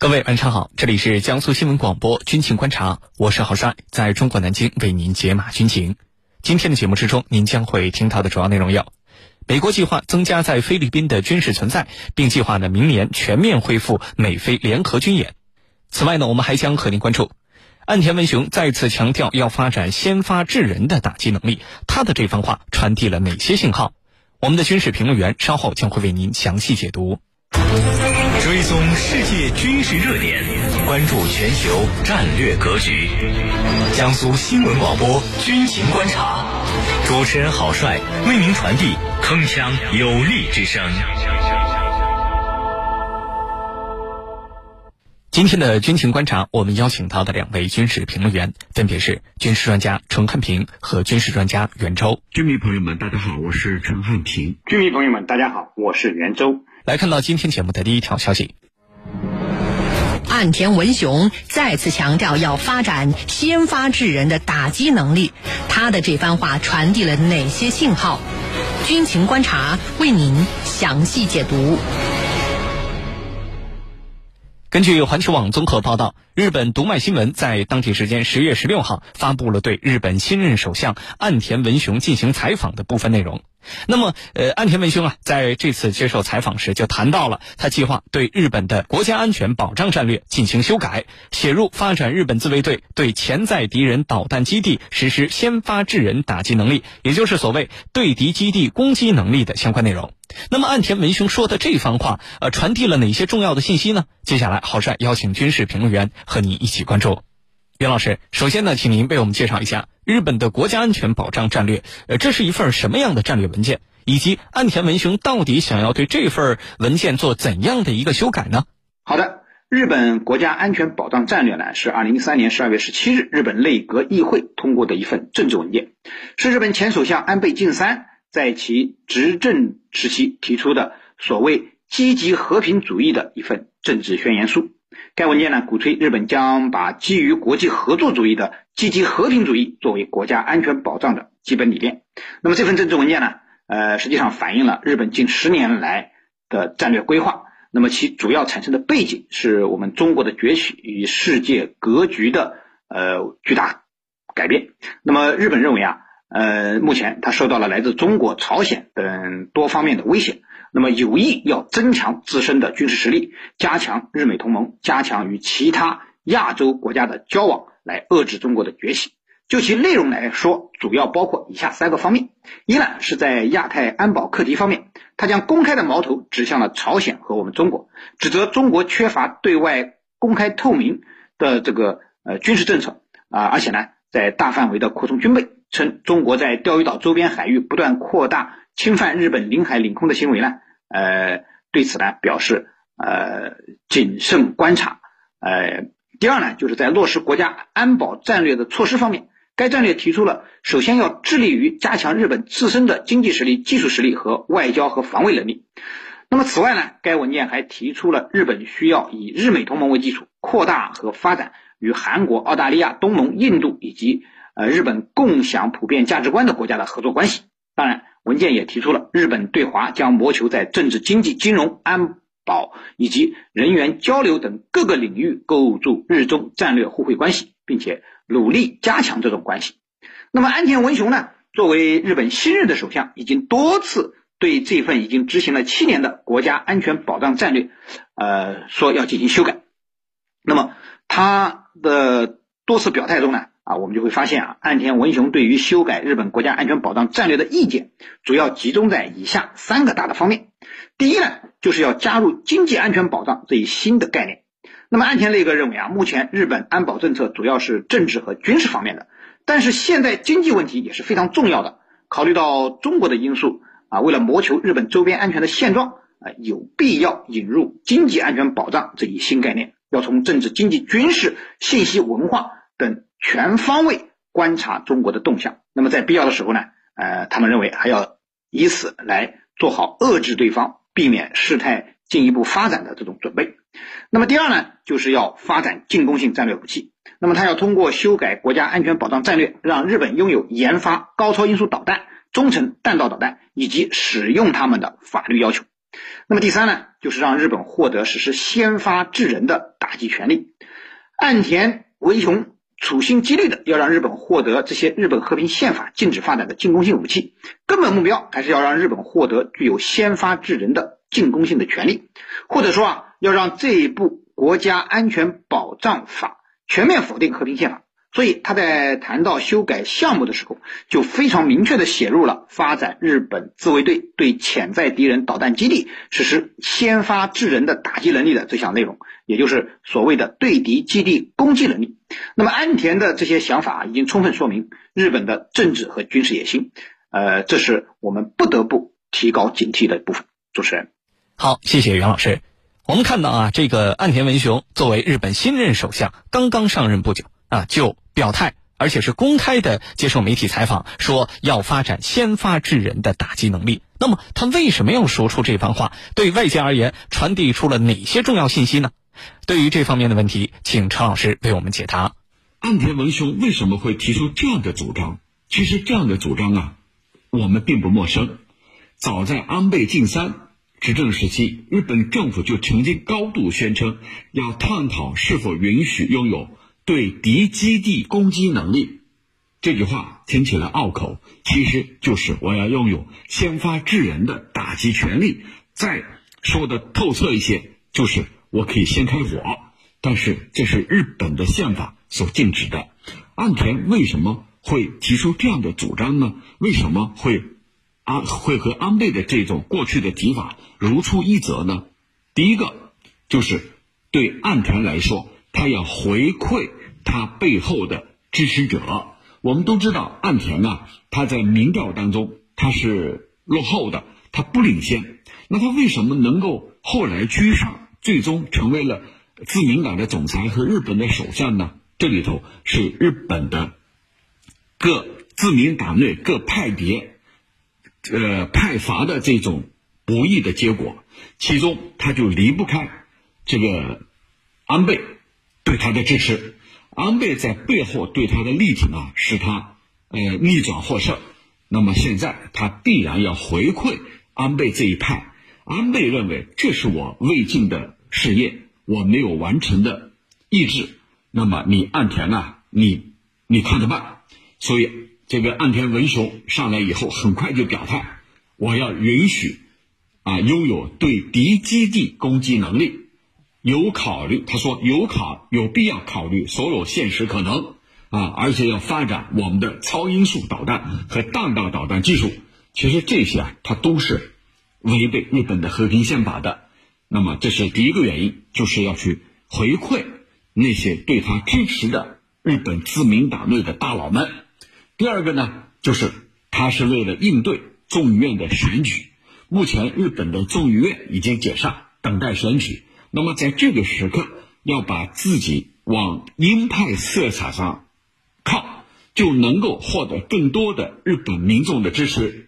各位晚上好，这里是江苏新闻广播军情观察，我是郝帅，在中国南京为您解码军情。今天的节目之中，您将会听到的主要内容有：美国计划增加在菲律宾的军事存在，并计划呢明年全面恢复美菲联合军演。此外呢，我们还将和您关注，岸田文雄再次强调要发展先发制人的打击能力，他的这番话传递了哪些信号？我们的军事评论员稍后将会为您详细解读。追踪世界军事热点，关注全球战略格局。江苏新闻广播军情观察，主持人郝帅为您传递铿锵有力之声。今天的军情观察，我们邀请到的两位军事评论员分别是军事专家陈汉平和军事专家袁周。军迷朋友们，大家好，我是陈汉平。军迷朋友们，大家好，我是袁周。来看到今天节目的第一条消息，岸田文雄再次强调要发展先发制人的打击能力，他的这番话传递了哪些信号？军情观察为您详细解读。根据环球网综合报道，日本读卖新闻在当地时间十月十六号发布了对日本新任首相岸田文雄进行采访的部分内容。那么，呃，岸田文雄啊，在这次接受采访时就谈到了他计划对日本的国家安全保障战略进行修改，写入发展日本自卫队对潜在敌人导弹基地实施先发制人打击能力，也就是所谓对敌基地攻击能力的相关内容。那么，岸田文雄说的这番话，呃，传递了哪些重要的信息呢？接下来，郝帅邀请军事评论员和你一起关注。袁老师，首先呢，请您为我们介绍一下日本的国家安全保障战略。呃，这是一份什么样的战略文件？以及岸田文雄到底想要对这份文件做怎样的一个修改呢？好的，日本国家安全保障战略呢，是二零一三年十二月十七日日本内阁议会通过的一份政治文件，是日本前首相安倍晋三在其执政时期提出的所谓积极和平主义的一份政治宣言书。该文件呢，鼓吹日本将把基于国际合作主义的积极和平主义作为国家安全保障的基本理念。那么这份政治文件呢，呃，实际上反映了日本近十年来的战略规划。那么其主要产生的背景是我们中国的崛起与世界格局的呃巨大改变。那么日本认为啊，呃，目前它受到了来自中国、朝鲜等多方面的威胁。那么有意要增强自身的军事实力，加强日美同盟，加强与其他亚洲国家的交往，来遏制中国的崛起。就其内容来说，主要包括以下三个方面：一呢是在亚太安保课题方面，他将公开的矛头指向了朝鲜和我们中国，指责中国缺乏对外公开透明的这个呃军事政策啊，而且呢在大范围的扩充军备，称中国在钓鱼岛周边海域不断扩大。侵犯日本领海领空的行为呢？呃，对此呢表示呃谨慎观察。呃，第二呢，就是在落实国家安保战略的措施方面，该战略提出了首先要致力于加强日本自身的经济实力、技术实力和外交和防卫能力。那么此外呢，该文件还提出了日本需要以日美同盟为基础，扩大和发展与韩国、澳大利亚、东盟、印度以及呃日本共享普遍价值观的国家的合作关系。当然。文件也提出了，日本对华将谋求在政治、经济、金融、安保以及人员交流等各个领域构筑日中战略互惠关系，并且努力加强这种关系。那么，安田文雄呢？作为日本新任的首相，已经多次对这份已经执行了七年的国家安全保障战略，呃，说要进行修改。那么，他的多次表态中呢？啊，我们就会发现啊，岸田文雄对于修改日本国家安全保障战略的意见，主要集中在以下三个大的方面。第一呢，就是要加入经济安全保障这一新的概念。那么岸田内阁认为啊，目前日本安保政策主要是政治和军事方面的，但是现在经济问题也是非常重要的。考虑到中国的因素啊，为了谋求日本周边安全的现状啊，有必要引入经济安全保障这一新概念，要从政治、经济、军事、信息、文化。全方位观察中国的动向，那么在必要的时候呢，呃，他们认为还要以此来做好遏制对方、避免事态进一步发展的这种准备。那么第二呢，就是要发展进攻性战略武器。那么他要通过修改国家安全保障战略，让日本拥有研发高超音速导弹、中程弹道导弹以及使用它们的法律要求。那么第三呢，就是让日本获得实施先发制人的打击权利。岸田文雄处心积虑的要让日本获得这些日本和平宪法禁止发展的进攻性武器，根本目标还是要让日本获得具有先发制人的进攻性的权利，或者说啊，要让这一部国家安全保障法全面否定和平宪法。所以他在谈到修改项目的时候，就非常明确地写入了发展日本自卫队对潜在敌人导弹基地实施先发制人的打击能力的这项内容，也就是所谓的对敌基地攻击能力。那么安田的这些想法已经充分说明日本的政治和军事野心，呃，这是我们不得不提高警惕的部分。主持人，好，谢谢袁老师。我们看到啊，这个岸田文雄作为日本新任首相，刚刚上任不久。啊，就表态，而且是公开的接受媒体采访，说要发展先发制人的打击能力。那么，他为什么要说出这番话？对外界而言，传递出了哪些重要信息呢？对于这方面的问题，请陈老师为我们解答。岸田文雄为什么会提出这样的主张？其实，这样的主张啊，我们并不陌生。早在安倍晋三执政时期，日本政府就曾经高度宣称要探讨是否允许拥有。对敌基地攻击能力，这句话听起来拗口，其实就是我要拥有先发制人的打击权利。再说的透彻一些，就是我可以先开火。但是这是日本的宪法所禁止的。岸田为什么会提出这样的主张呢？为什么会安会和安倍的这种过去的提法如出一辙呢？第一个就是对岸田来说，他要回馈。他背后的支持者，我们都知道，岸田啊，他在民调当中他是落后的，他不领先。那他为什么能够后来居上，最终成为了自民党的总裁和日本的首相呢？这里头是日本的各自民党内各派别，呃派阀的这种博弈的结果，其中他就离不开这个安倍对他的支持。安倍在背后对他的力挺啊，使他呃逆转获胜。那么现在他必然要回馈安倍这一派。安倍认为这是我未尽的事业，我没有完成的意志。那么你岸田啊，你你看着办。所以这个岸田文雄上来以后，很快就表态，我要允许啊拥有对敌基地攻击能力。有考虑，他说有考有必要考虑所有现实可能啊，而且要发展我们的超音速导弹和弹道导弹技术。其实这些啊，它都是违背日本的和平宪法的。那么这是第一个原因，就是要去回馈那些对他支持的日本自民党内的大佬们。第二个呢，就是他是为了应对众议院的选举。目前日本的众议院已经解散，等待选举。那么在这个时刻，要把自己往鹰派色彩上靠，就能够获得更多的日本民众的支持。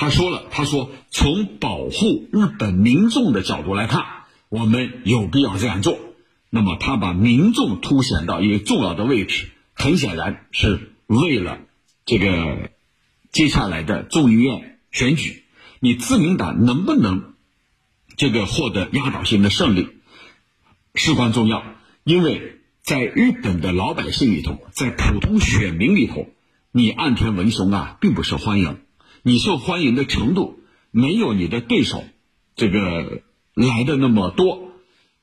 他说了，他说从保护日本民众的角度来看，我们有必要这样做。那么他把民众凸显到一个重要的位置，很显然是为了这个接下来的众议院选举，你自民党能不能？这个获得压倒性的胜利事关重要，因为在日本的老百姓里头，在普通选民里头，你岸田文雄啊并不受欢迎，你受欢迎的程度没有你的对手这个来的那么多，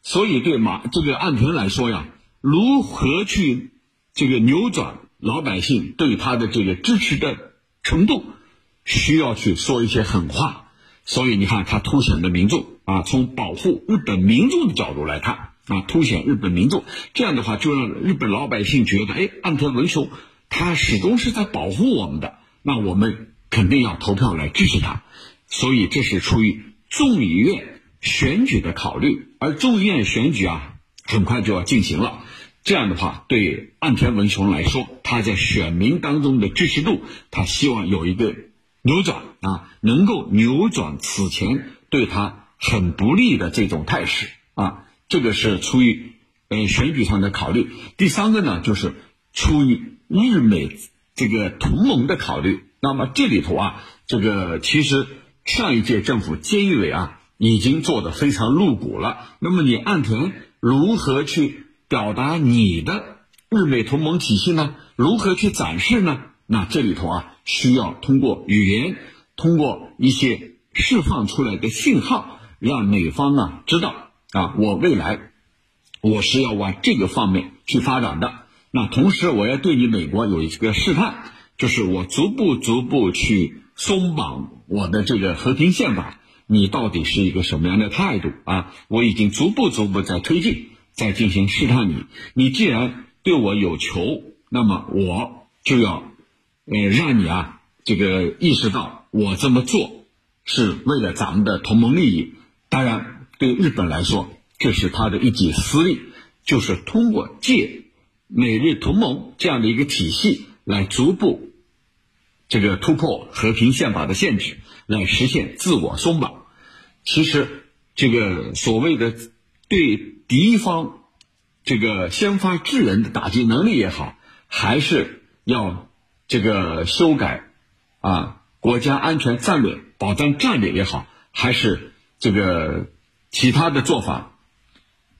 所以对马这个岸田来说呀，如何去这个扭转老百姓对他的这个支持的程度，需要去说一些狠话，所以你看他凸显的民众。啊，从保护日本民众的角度来看，啊，凸显日本民众，这样的话就让日本老百姓觉得，哎，岸田文雄他始终是在保护我们的，那我们肯定要投票来支持他。所以这是出于众议院选举的考虑，而众议院选举啊，很快就要进行了。这样的话，对岸田文雄来说，他在选民当中的支持度，他希望有一个扭转啊，能够扭转此前对他。很不利的这种态势啊，这个是出于呃选举上的考虑。第三个呢，就是出于日美这个同盟的考虑。那么这里头啊，这个其实上一届政府监狱委啊，已经做得非常露骨了。那么你岸田如何去表达你的日美同盟体系呢？如何去展示呢？那这里头啊，需要通过语言，通过一些释放出来的信号，让美方啊知道啊，我未来我是要往这个方面去发展的。那同时，我要对你美国有一个试探，就是我逐步逐步去松绑我的这个和平宪法，你到底是一个什么样的态度啊？我已经逐步逐步在推进，在进行试探你。你既然对我有求，那么我就要。呃，让你啊，这个意识到我这么做是为了咱们的同盟利益。当然，对日本来说，这是他的一己私利，就是通过借美日同盟这样的一个体系来逐步这个突破和平宪法的限制，来实现自我松绑。其实，这个所谓的对敌方这个先发制人的打击能力也好，还是要。这个修改啊，国家安全战略保障战略也好，还是这个其他的做法，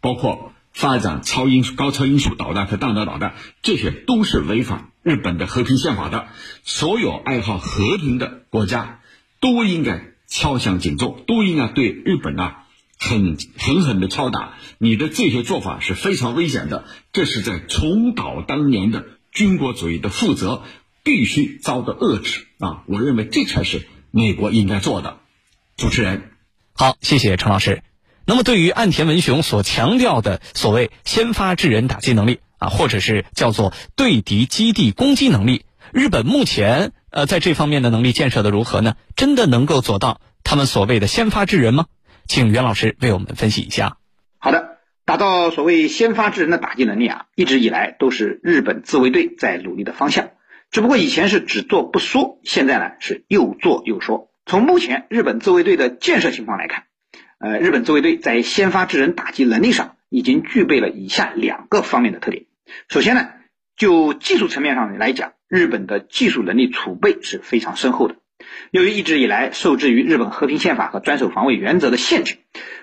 包括发展超音速、高超音速导弹和弹道导弹，这些都是违反日本的和平宪法的。所有爱好和平的国家都应该敲响警钟，都应该对日本啊很狠狠的敲打。你的这些做法是非常危险的，这是在重蹈当年的军国主义的覆辙。必须遭到遏制啊！我认为这才是美国应该做的。主持人，好，谢谢陈老师。那么，对于岸田文雄所强调的所谓先发制人打击能力啊，或者是叫做对敌基地攻击能力，日本目前呃在这方面的能力建设的如何呢？真的能够做到他们所谓的先发制人吗？请袁老师为我们分析一下。好的，达到所谓先发制人的打击能力啊，一直以来都是日本自卫队在努力的方向。只不过以前是只做不说，现在呢是又做又说。从目前日本自卫队的建设情况来看，呃，日本自卫队在先发制人打击能力上已经具备了以下两个方面的特点。首先呢，就技术层面上来讲，日本的技术能力储备是非常深厚的。由于一直以来受制于日本和平宪法和专守防卫原则的限制，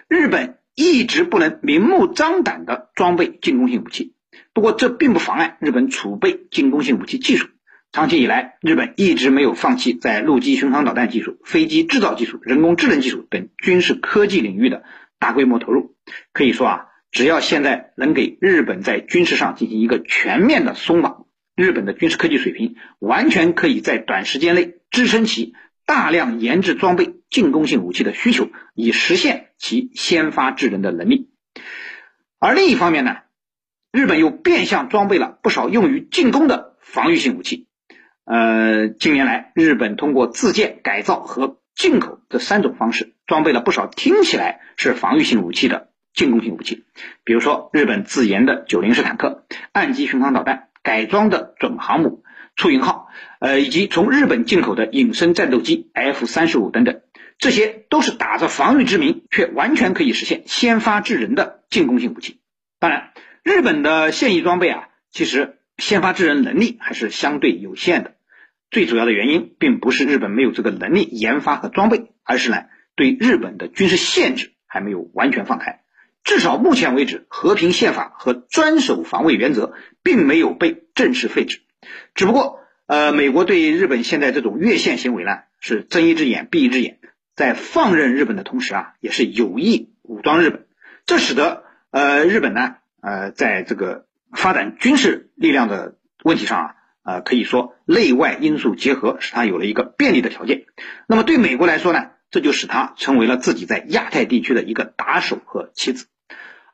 日本一直不能明目张胆的装备进攻性武器。不过这并不妨碍日本储备进攻性武器技术。长期以来，日本一直没有放弃在陆基巡航导弹技术、飞机制造技术、人工智能技术等军事科技领域的大规模投入。可以说啊，只要现在能给日本在军事上进行一个全面的松绑，日本的军事科技水平完全可以在短时间内支撑起大量研制装备进攻性武器的需求，以实现其先发制人的能力。而另一方面呢，日本又变相装备了不少用于进攻的防御性武器。呃，近年来，日本通过自建、改造和进口这三种方式，装备了不少听起来是防御性武器的进攻性武器。比如说，日本自研的九零式坦克、岸基巡航导弹、改装的准航母出云号，呃，以及从日本进口的隐身战斗机 F 三十五等等，这些都是打着防御之名，却完全可以实现先发制人的进攻性武器。当然，日本的现役装备啊，其实。先发制人能力还是相对有限的，最主要的原因并不是日本没有这个能力研发和装备，而是呢对日本的军事限制还没有完全放开。至少目前为止，和平宪法和专守防卫原则并没有被正式废止。只不过，呃，美国对日本现在这种越线行为呢，是睁一只眼闭一只眼，在放任日本的同时啊，也是有意武装日本，这使得呃日本呢，呃，在这个。发展军事力量的问题上啊，呃，可以说内外因素结合，使它有了一个便利的条件。那么对美国来说呢，这就使它成为了自己在亚太地区的一个打手和棋子。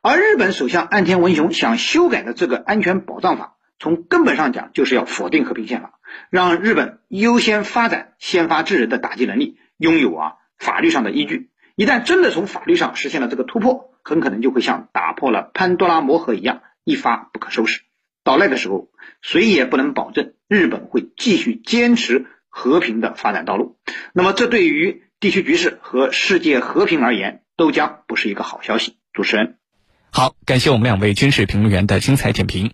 而日本首相岸田文雄想修改的这个安全保障法，从根本上讲就是要否定和平宪法，让日本优先发展先发制人的打击能力，拥有啊法律上的依据。一旦真的从法律上实现了这个突破，很可能就会像打破了潘多拉魔盒一样。一发不可收拾，到那个时候，谁也不能保证日本会继续坚持和平的发展道路。那么，这对于地区局势和世界和平而言，都将不是一个好消息。主持人，好，感谢我们两位军事评论员的精彩点评。